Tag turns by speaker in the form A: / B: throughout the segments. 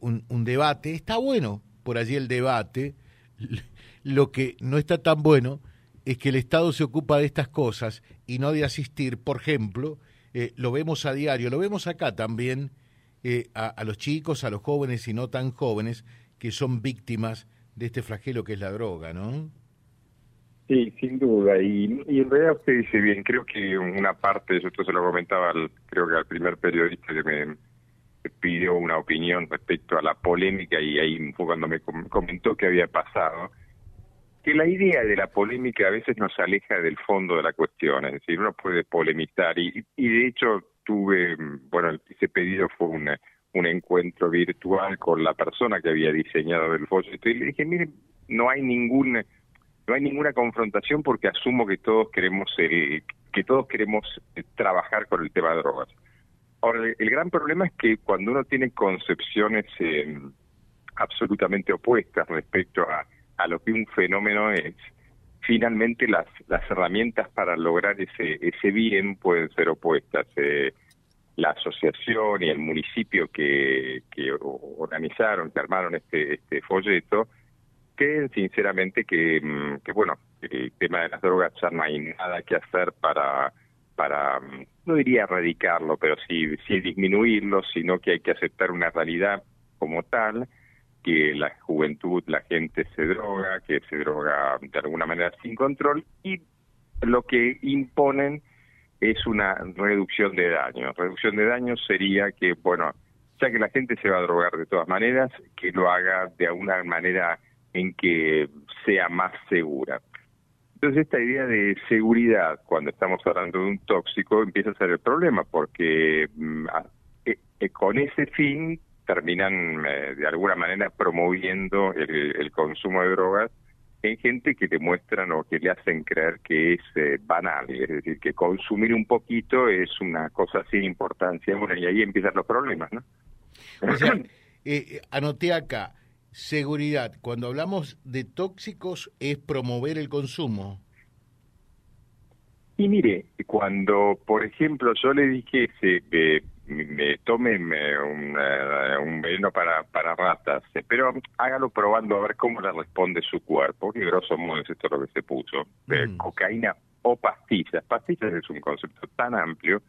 A: un, un debate. Está bueno por allí el debate. Lo que no está tan bueno es que el Estado se ocupa de estas cosas y no de asistir, por ejemplo, eh, lo vemos a diario, lo vemos acá también, eh, a, los chicos, a los jóvenes y no tan jóvenes que son víctimas de este flagelo que es la droga, ¿no?
B: Sí, sin duda. Y, en realidad usted dice bien, creo que una parte, yo esto se lo comentaba, creo que al primer periodista que me pidió una opinión respecto a la polémica y ahí fue cuando me comentó qué había pasado que la idea de la polémica a veces nos aleja del fondo de la cuestión, es decir, uno puede polemizar y, y de hecho tuve, bueno, ese pedido fue un, encuentro virtual con la persona que había diseñado el folleto y le dije, mire, no hay ningún no hay ninguna confrontación porque asumo que todos queremos que todos queremos trabajar con el tema de drogas. Ahora, el, gran problema es que cuando uno tiene concepciones eh, absolutamente opuestas respecto a a lo que un fenómeno es, finalmente las, las herramientas para lograr ese, ese bien pueden ser opuestas. Eh, la asociación y el municipio que, que organizaron, que armaron este, este folleto, creen sinceramente que, que, bueno, el tema de las drogas ya no hay nada que hacer para, para mm, no diría erradicarlo, pero sí, disminuirlo, sino que hay que aceptar una realidad como tal que la juventud, la gente se droga, que se droga de alguna manera sin control y lo que imponen es una reducción de daño. Reducción de daño sería que, bueno, ya que la gente se va a drogar de todas maneras, que lo haga de alguna manera en que sea más segura. Entonces esta idea de seguridad, cuando estamos hablando de un tóxico, empieza a ser el problema, porque mm, eh, eh, con ese fin terminan eh, de alguna manera promoviendo el, consumo de drogas en gente que demuestran o que le hacen creer que es eh, banal, es decir, que consumir un poquito es una cosa sin importancia, bueno, y ahí empiezan los problemas, ¿no?
A: O sea, eh, anoté acá, seguridad, cuando hablamos de tóxicos es promover el consumo.
B: Y mire, cuando, por ejemplo, yo le dije que me tome un, veneno para, para ratas, pero hágalo probando a ver cómo le responde su cuerpo, que grosso modo es esto lo que se puso, mm. cocaína o pastillas. Pastillas es un concepto tan amplio.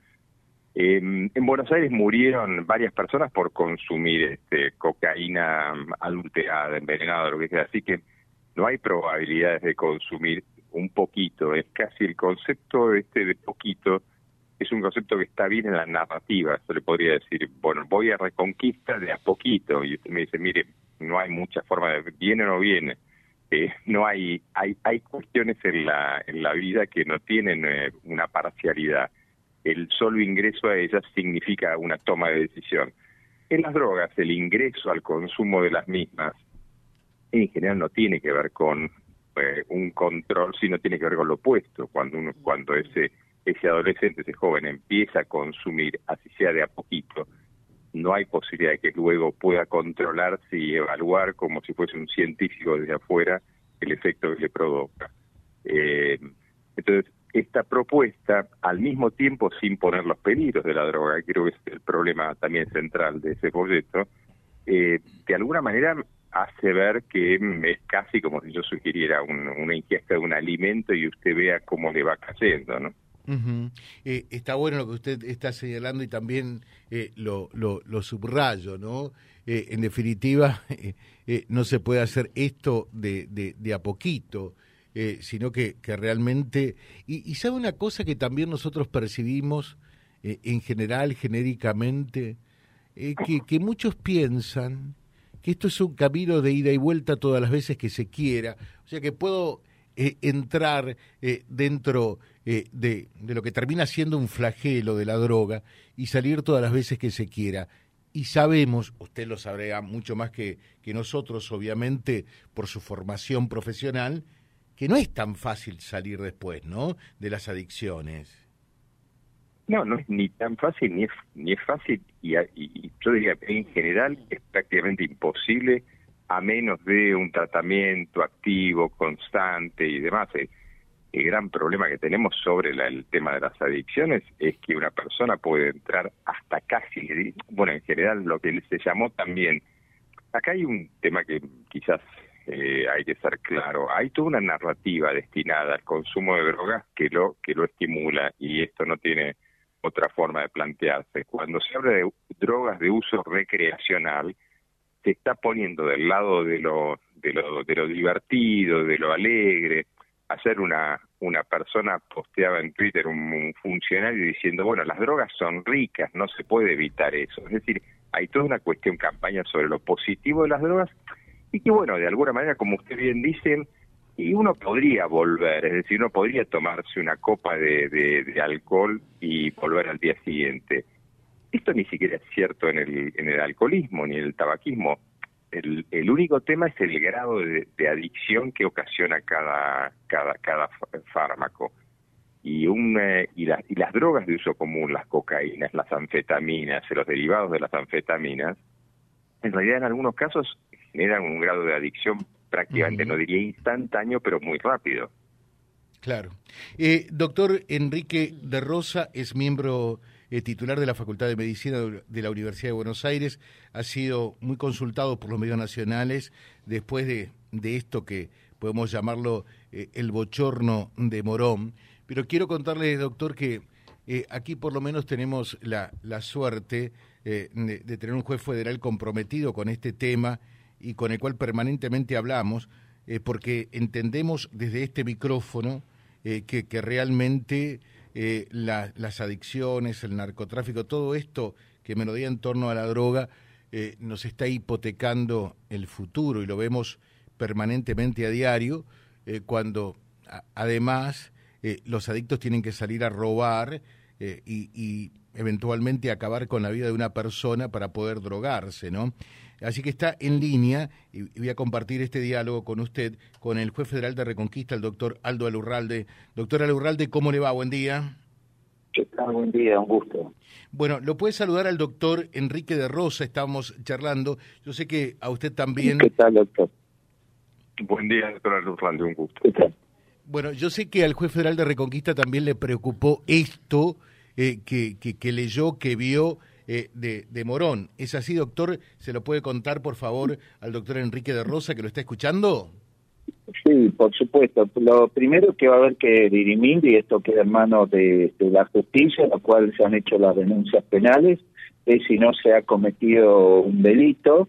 B: En Buenos Aires murieron varias personas por consumir este, cocaína adulterada, envenenada, lo que sea, así que no hay probabilidades de consumir un poquito, es casi el concepto este de poquito es un concepto que está bien en la narrativa, se le podría decir, bueno, voy a reconquista de a poquito, y usted me dice, mire, no hay mucha forma de, viene o no viene, eh, no hay, hay, hay cuestiones en la, en la vida que no tienen eh, una parcialidad, el solo ingreso a ellas significa una toma de decisión. En las drogas, el ingreso al consumo de las mismas, en general no tiene que ver con eh, un control, sino tiene que ver con lo opuesto, cuando uno, cuando ese ese adolescente, ese joven empieza a consumir, así sea de a poquito, no hay posibilidad de que luego pueda controlarse y evaluar como si fuese un científico desde afuera el efecto que le provoca. Eh, entonces, esta propuesta, al mismo tiempo sin poner los peligros de la droga, creo que es el problema también central de ese proyecto, eh, de alguna manera hace ver que es casi como si yo sugiriera una ingesta de un alimento y usted vea cómo le va cayendo, ¿no?
A: Eh, está bueno lo que usted está señalando y también eh, lo, lo, subrayo, ¿no? Eh, en definitiva, no se puede hacer esto de, de, a poquito, sino que, que realmente... Y, y, sabe una cosa que también nosotros percibimos en general, genéricamente, que, que muchos piensan que esto es un camino de ida y vuelta todas las veces que se quiera, o sea que puedo entrar dentro eh, de, de, lo que termina siendo un flagelo de la droga y salir todas las veces que se quiera. Y sabemos, usted lo sabrá mucho más que, que nosotros, obviamente, por su formación profesional, que no es tan fácil salir después, ¿no? De las adicciones.
B: No, no es ni tan fácil, ni es, ni es fácil, y, yo diría, en general es prácticamente imposible a menos de un tratamiento activo, constante y demás. Eh, el gran problema que tenemos sobre el tema de las adicciones es que una persona puede entrar hasta casi, bueno, en general lo que se llamó también acá hay un tema que quizás eh, hay que ser claro. Hay toda una narrativa destinada al consumo de drogas que lo que lo estimula y esto no tiene otra forma de plantearse. Cuando se habla de drogas de uso recreacional, se está poniendo del lado de lo de lo, de lo divertido, de lo alegre. Hacer una una persona posteaba en Twitter un funcionario diciendo, bueno, las drogas son ricas, no se puede evitar eso. Es decir, hay toda una cuestión campaña sobre lo positivo de las drogas y que bueno, de alguna manera, como usted bien dice, y uno podría volver, es decir, uno podría tomarse una copa de, de, alcohol y volver al día siguiente. Esto ni siquiera es cierto en el, en el alcoholismo ni en el tabaquismo. El, el único tema es el grado de, adicción que ocasiona cada, cada, cada fármaco. Y, un, eh, y, y las drogas de uso común, las cocaínas, las anfetaminas, los derivados de las anfetaminas, en realidad en algunos casos generan un grado de adicción prácticamente, no diría instantáneo, pero muy rápido.
A: Claro. Eh, doctor Enrique de Rosa es miembro eh, titular de la Facultad de Medicina de la Universidad de Buenos Aires. Ha sido muy consultado por los medios nacionales después de, de esto que podemos llamarlo eh, el bochorno de Morón. Pero quiero contarle, doctor, que aquí por lo menos tenemos la, la suerte de, de tener un juez federal comprometido con este tema y con el cual permanentemente hablamos, eh, porque entendemos desde este micrófono eh, que, que, realmente eh, las adicciones, el narcotráfico, todo esto que me lo diga en torno a la droga, nos está hipotecando el futuro y lo vemos permanentemente a diario, cuando además los adictos tienen que salir a robar y, y eventualmente acabar con la vida de una persona para poder drogarse, ¿no? Así que está en línea y voy a compartir este diálogo con usted, con el juez federal de Reconquista, el doctor Aldo Alurralde. Doctor Alurralde, ¿cómo le va? Buen día.
C: ¿Qué tal? Buen día, un gusto.
A: Bueno, lo puede saludar al doctor Enrique de Rosa, estábamos charlando. Yo sé que a usted también...
C: ¿Qué tal, doctor?
B: Buen día, doctor Alurralde, un gusto.
C: ¿Qué tal?
A: Bueno, yo sé que al juez federal de Reconquista también le preocupó esto eh, que, que, que leyó, que vio eh, de, de, Morón. ¿Es así, doctor? ¿Se lo puede contar, por favor, al doctor Enrique de Rosa, que lo está escuchando?
C: Sí, por supuesto. Lo primero que va a haber que dirimir, y esto queda en manos de, la justicia, en la cual se han hecho las denuncias penales, es si no se ha cometido un delito.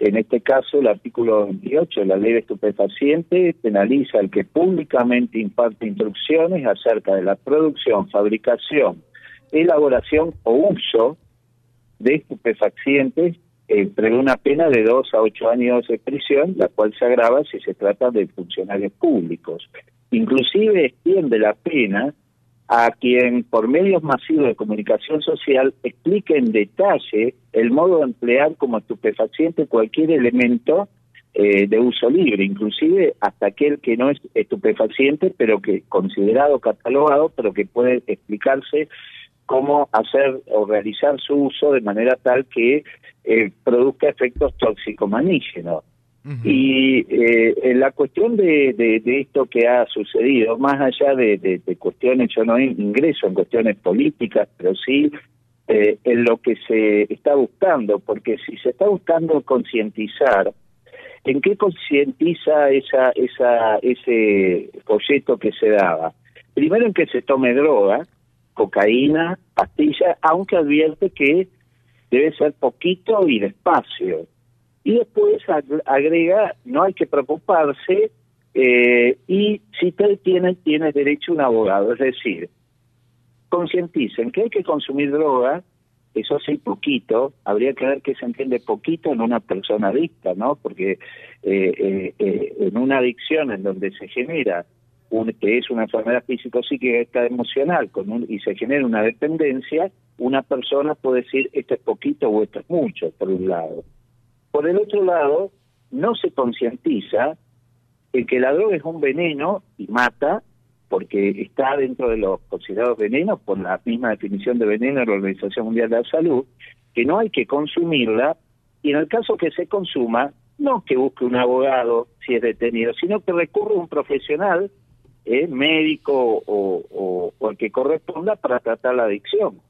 C: En este caso, el artículo 28 de la ley de estupefacientes penaliza al que públicamente imparte instrucciones acerca de la producción, fabricación, elaboración o uso de estupefacientes eh, prevé una pena de dos a ocho años de prisión, la cual se agrava si se trata de funcionarios públicos. Inclusive extiende la pena a quien por medios masivos de comunicación social explique en detalle el modo de emplear como estupefaciente cualquier elemento eh, de uso libre, inclusive hasta aquel que no es estupefaciente, pero que considerado catalogado, pero que puede explicarse cómo hacer o realizar su uso de manera tal que eh, produzca efectos toxicomanígenos. Y eh, en la cuestión de, de, esto que ha sucedido, más allá de, de, cuestiones, yo no ingreso en cuestiones políticas, pero sí eh, en lo que se está buscando, porque si se está buscando concientizar, ¿en qué concientiza esa, esa, ese folleto que se daba? Primero en que se tome droga, cocaína, pastillas, aunque advierte que debe ser poquito y despacio. Y después agrega, no hay que preocuparse eh, y si te tiene, tienes derecho a un abogado. Es decir, concienticen que hay que consumir droga, eso sí, poquito, habría que ver qué se entiende poquito en una persona adicta, ¿no? Porque eh, eh, en una adicción en donde se genera que es una enfermedad físico-psíquica emocional con y se genera una dependencia, una persona puede decir esto es poquito o esto es mucho, por un lado. Por el otro lado, no se concientiza en que la droga es un veneno y mata, porque está dentro de los considerados venenos por la misma definición de veneno de la Organización Mundial de la Salud, que no hay que consumirla y en el caso que se consuma, no que busque un abogado si es detenido, sino que recurra a un profesional eh, médico o, o, el que corresponda para tratar la adicción.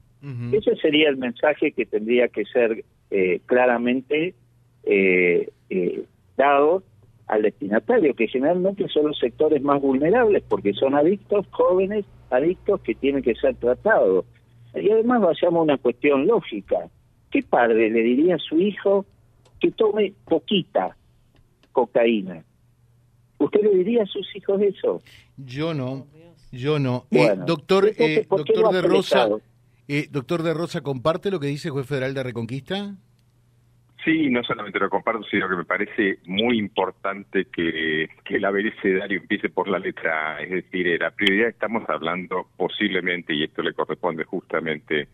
C: Ese sería el mensaje que tendría que ser eh, claramente eh, eh, dados al destinatario, que generalmente son los sectores más vulnerables, porque son adictos, jóvenes adictos que tienen que ser tratados. Y además vayamos a una cuestión lógica. ¿Qué padre le diría a su hijo que tome poquita cocaína? ¿Usted le diría a sus hijos eso?
A: Yo no, yo no. Eh, doctor, eh, doctor de Rosa, eh, doctor de Rosa, ¿comparte lo que dice el juez federal de Reconquista?
B: Sí, no solamente lo comparto, sino que me parece muy importante que, que el abecedario empiece por la letra A. Es decir, la prioridad estamos hablando posiblemente, y esto le corresponde justamente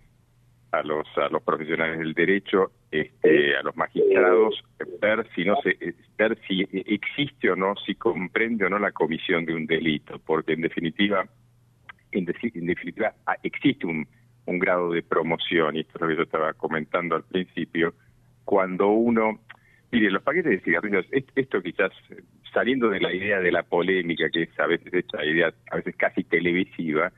B: a los a los profesionales del derecho, este, a los magistrados, ver si no se ver si existe o no, si comprende o no la comisión de un delito, porque en definitiva, en, definitiva ah, existe un, un grado de promoción, y esto es lo que yo estaba comentando al principio, cuando uno, mire, los paquetes de cigarrillos, esto quizás saliendo de la idea de la polémica, que es a veces esta idea, a veces casi televisiva,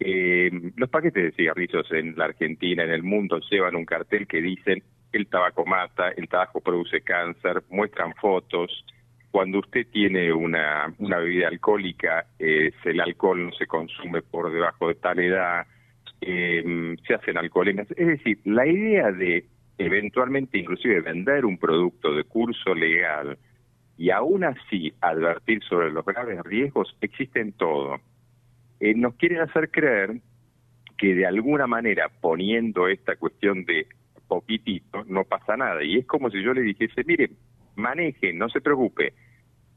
B: eh, los paquetes de cigarrillos en la Argentina, en el mundo, llevan un cartel que dicen el tabaco mata, el tabaco produce cáncer, muestran fotos. Cuando usted tiene una, una bebida alcohólica, eh, el alcohol no se consume por debajo de tal edad, eh, se hacen alcoholemas. Es decir, la idea de eventualmente inclusive vender un producto de curso legal y aún así advertir sobre los graves riesgos existe en todo. Eh, nos quieren hacer creer que de alguna manera poniendo esta cuestión de poquitito no pasa nada y es como si yo le dijese, mire, maneje, no se preocupe,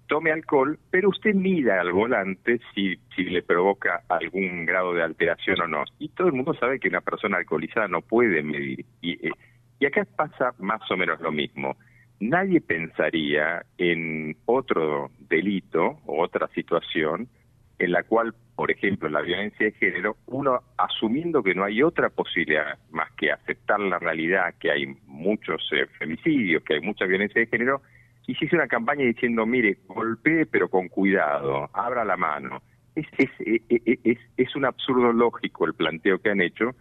B: tome alcohol, pero usted mida al volante si, si le provoca algún grado de alteración o no. Y todo el mundo sabe que una persona alcoholizada no puede medir. Y, eh, y acá pasa más o menos lo mismo. Nadie pensaría en otro delito o otra situación en la cual, por ejemplo, la violencia de género, uno asumiendo que no hay otra posibilidad más que aceptar la realidad, que hay muchos eh, femicidios, que hay mucha violencia de género, hiciese una campaña diciendo, mire, golpee pero con cuidado, abra la mano. Es, es, es, es, es un absurdo lógico el planteo que han hecho,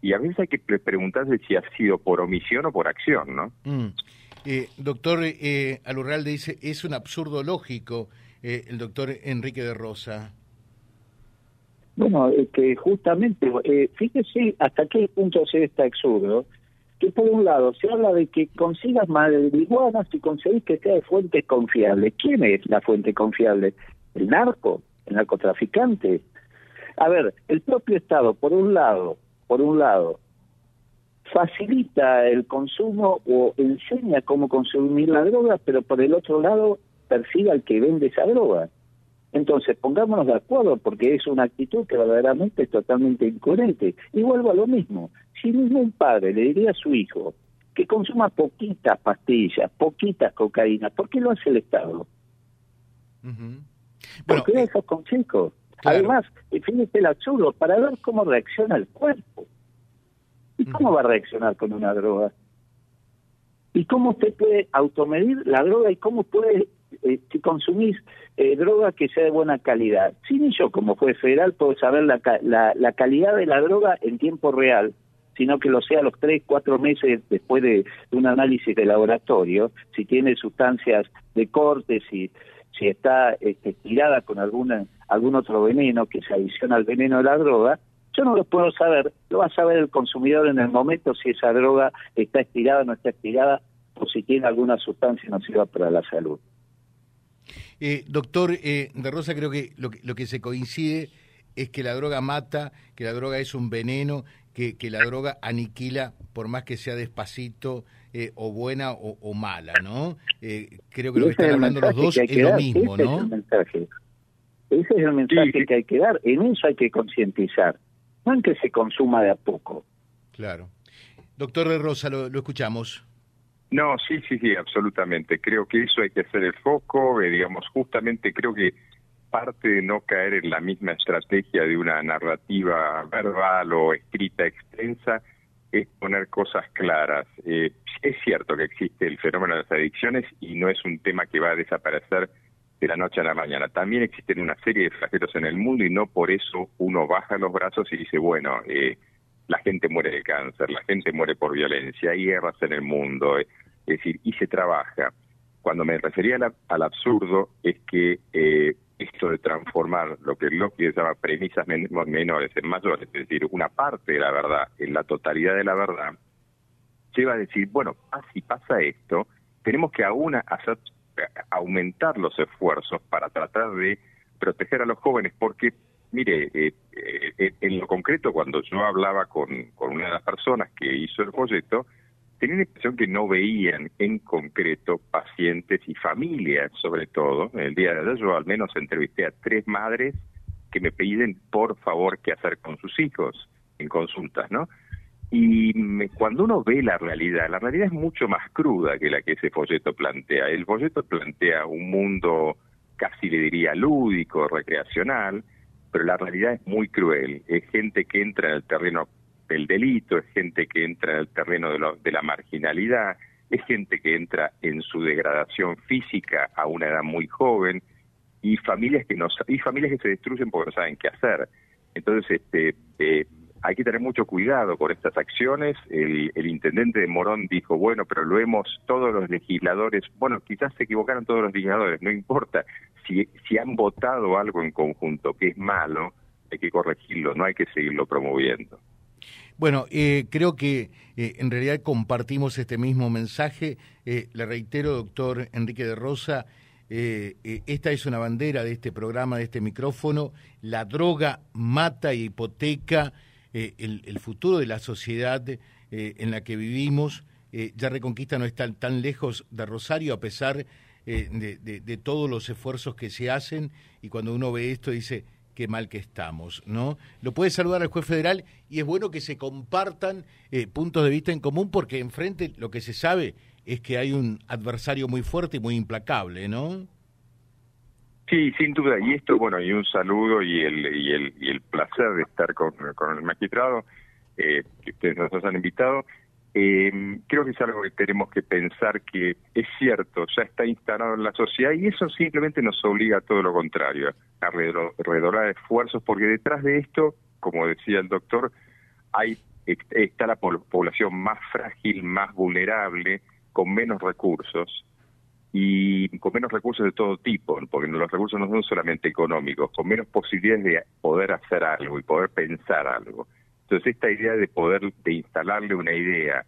B: y a veces hay que preguntarse si ha sido por omisión o por acción, ¿no?
A: Mm. Eh, doctor eh, dice, es un absurdo lógico eh, el doctor Enrique de Rosa.
C: Bueno, que justamente, eh, fíjese hasta qué punto se está absurdo, que por un lado se habla de que consigas marihuana si conseguís que sea de fuente confiable. ¿Quién es la fuente confiable? ¿El narco? ¿El narcotraficante? A ver, el propio Estado, por un lado, por un lado, facilita el consumo o enseña cómo consumir la droga, pero por el otro lado persigue al que vende esa droga. Entonces, pongámonos de acuerdo, porque es una actitud que verdaderamente es totalmente incoherente. Y vuelvo a lo mismo. Si ningún padre le diría a su hijo que consuma poquitas pastillas, poquitas cocaína, ¿por qué lo hace el Estado? ¿Por qué esos consejos? Además, fíjate el absurdo, para ver cómo reacciona el cuerpo. ¿Y cómo va a reaccionar con una droga? ¿Y cómo usted puede automedir la droga y cómo puede, eh, si consumís eh, droga que sea de buena calidad? Si ni yo, como juez federal, puedo saber la, la, la calidad de la droga en tiempo real, sino que lo sea los tres, cuatro meses después de, un análisis de laboratorio, si tiene sustancias de corte, si, si está este, estirada con alguna algún otro veneno que se adiciona al veneno de la droga, yo no lo puedo saber, lo va a saber el consumidor en el momento si esa droga está estirada o no está estirada o si tiene alguna sustancia nociva para la salud.
A: Eh, doctor eh, de Rosa, creo que lo, que lo que se coincide es que la droga mata, que la droga es un veneno, que, que la droga aniquila por más que sea despacito eh, o buena o, mala, ¿no? Eh, creo que lo que están hablando los dos es lo mismo, ¿no?
C: Ese es el mensaje que hay que dar. En eso hay que concientizar. No en que se consuma de a poco.
A: Claro. Doctor de Rosa, lo, escuchamos.
B: No, sí, sí, sí, absolutamente. Creo que eso hay que hacer el foco. Eh, digamos, justamente creo que parte de no caer en la misma estrategia de una narrativa verbal o escrita extensa es poner cosas claras. Eh, es cierto que existe el fenómeno de las adicciones y no es un tema que va a desaparecer de la noche a la mañana. También existen una serie de flagelos en el mundo y no por eso uno baja los brazos y dice, bueno, eh, la gente muere de cáncer, la gente muere por violencia, hay guerras en el mundo, eh, es decir, y se trabaja. Cuando me refería al, absurdo es que eh, esto de transformar lo que Locke llama premisas menores en mayores, es decir, una parte de la verdad en la totalidad de la verdad, lleva a decir, bueno, si pasa esto, tenemos que aún hacer, aumentar los esfuerzos para tratar de proteger a los jóvenes, porque, mire, eh, eh, en lo concreto, cuando yo hablaba con, con una de las personas que hizo el folleto, tenía la impresión que no veían en concreto pacientes y familias, sobre todo. El día de ayer yo al menos entrevisté a tres madres que me piden por favor qué hacer con sus hijos en consultas, ¿no? Y cuando uno ve la realidad, la realidad es mucho más cruda que la que ese folleto plantea. El folleto plantea un mundo casi le diría lúdico, recreacional, pero la realidad es muy cruel. Es gente que entra en el terreno del delito, es gente que entra en el terreno de, de la marginalidad, es gente que entra en su degradación física a una edad muy joven y familias que no y familias que se destruyen porque no saben qué hacer. Entonces, este, eh, hay que tener mucho cuidado con estas acciones. El, intendente de Morón dijo, bueno, pero lo hemos todos los legisladores, bueno, quizás se equivocaron todos los legisladores, no importa. Si, si han votado algo en conjunto que es malo, hay que corregirlo, no hay que seguirlo promoviendo.
A: Bueno, eh, creo que eh, en realidad compartimos este mismo mensaje. Eh, le reitero, doctor Enrique de Rosa, esta es una bandera de este programa, de este micrófono. La droga mata y hipoteca el, futuro de la sociedad en la que vivimos. ya Reconquista no está tan lejos de Rosario a pesar de, de todos los esfuerzos que se hacen y cuando uno ve esto dice qué mal que estamos, ¿no? Lo puede saludar al juez federal y es bueno que se compartan eh, puntos de vista en común porque enfrente lo que se sabe es que hay un adversario muy fuerte y muy implacable, ¿no?
B: Sí, sin duda. Y esto, bueno, y un saludo y el, y el, y el placer de estar con, con el magistrado eh, que ustedes nos han invitado. Eh, creo que es algo que tenemos que pensar que es cierto, ya está instalado en la sociedad y eso simplemente nos obliga a todo lo contrario, a redoblar esfuerzos, porque detrás de esto, como decía el doctor, hay está la población más frágil, más vulnerable, con menos recursos y con menos recursos de todo tipo, porque los recursos no son solamente económicos, con menos posibilidades de poder hacer algo y poder pensar algo. Entonces esta idea de poder, de instalarle una idea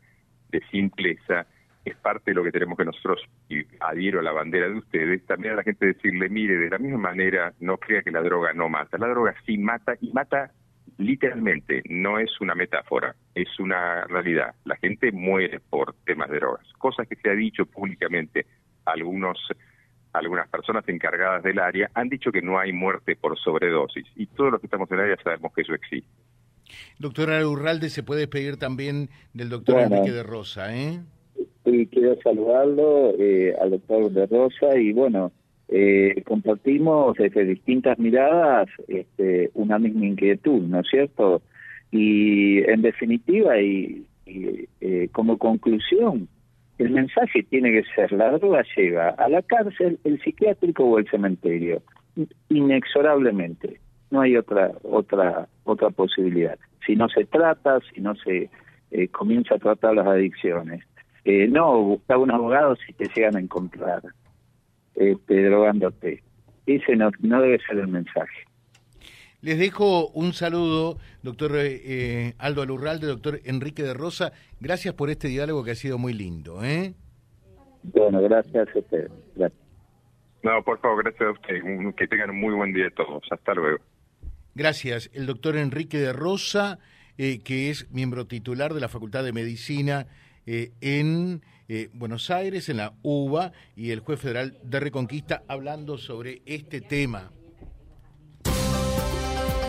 B: de simpleza, es parte de lo que tenemos que nosotros, y adhiero a la bandera de ustedes, también a la gente decirle, mire, de la misma manera, no crea que la droga no mata, la droga sí mata y mata literalmente, no es una metáfora, es una realidad. La gente muere por temas de drogas, cosas que se ha dicho públicamente algunos algunas personas encargadas del área han dicho que no hay muerte por sobredosis y todos los que estamos en el área sabemos que eso existe.
A: Doctora Urralde, se puede despedir también del doctor Enrique de Rosa, ¿eh?
C: Sí, quiero saludarlo eh, al doctor de Rosa y bueno, eh, compartimos desde distintas miradas este, una misma inquietud, ¿no es cierto? Y en definitiva y, eh, como conclusión, el mensaje tiene que ser, la droga llega a la cárcel, el psiquiátrico o el cementerio, inexorablemente. No hay otra otra otra posibilidad. Si no se trata si no se eh, comienza a tratar las adicciones eh, no buscar un abogado si te llegan a encontrar este, drogándote. Ese no, no debe ser el mensaje
A: les dejo un saludo, doctor eh, Aldo Alurralde, doctor Enrique de Rosa. Gracias por este diálogo que ha sido muy lindo. ¿eh?
C: Bueno, gracias a usted.
B: No, por favor, gracias a usted. Que tengan un muy buen día todos. Hasta luego.
A: Gracias. El doctor Enrique de Rosa, eh, que es miembro titular de la Facultad de Medicina eh, en eh, Buenos Aires, en la UBA, y el juez federal de Reconquista, hablando sobre este tema.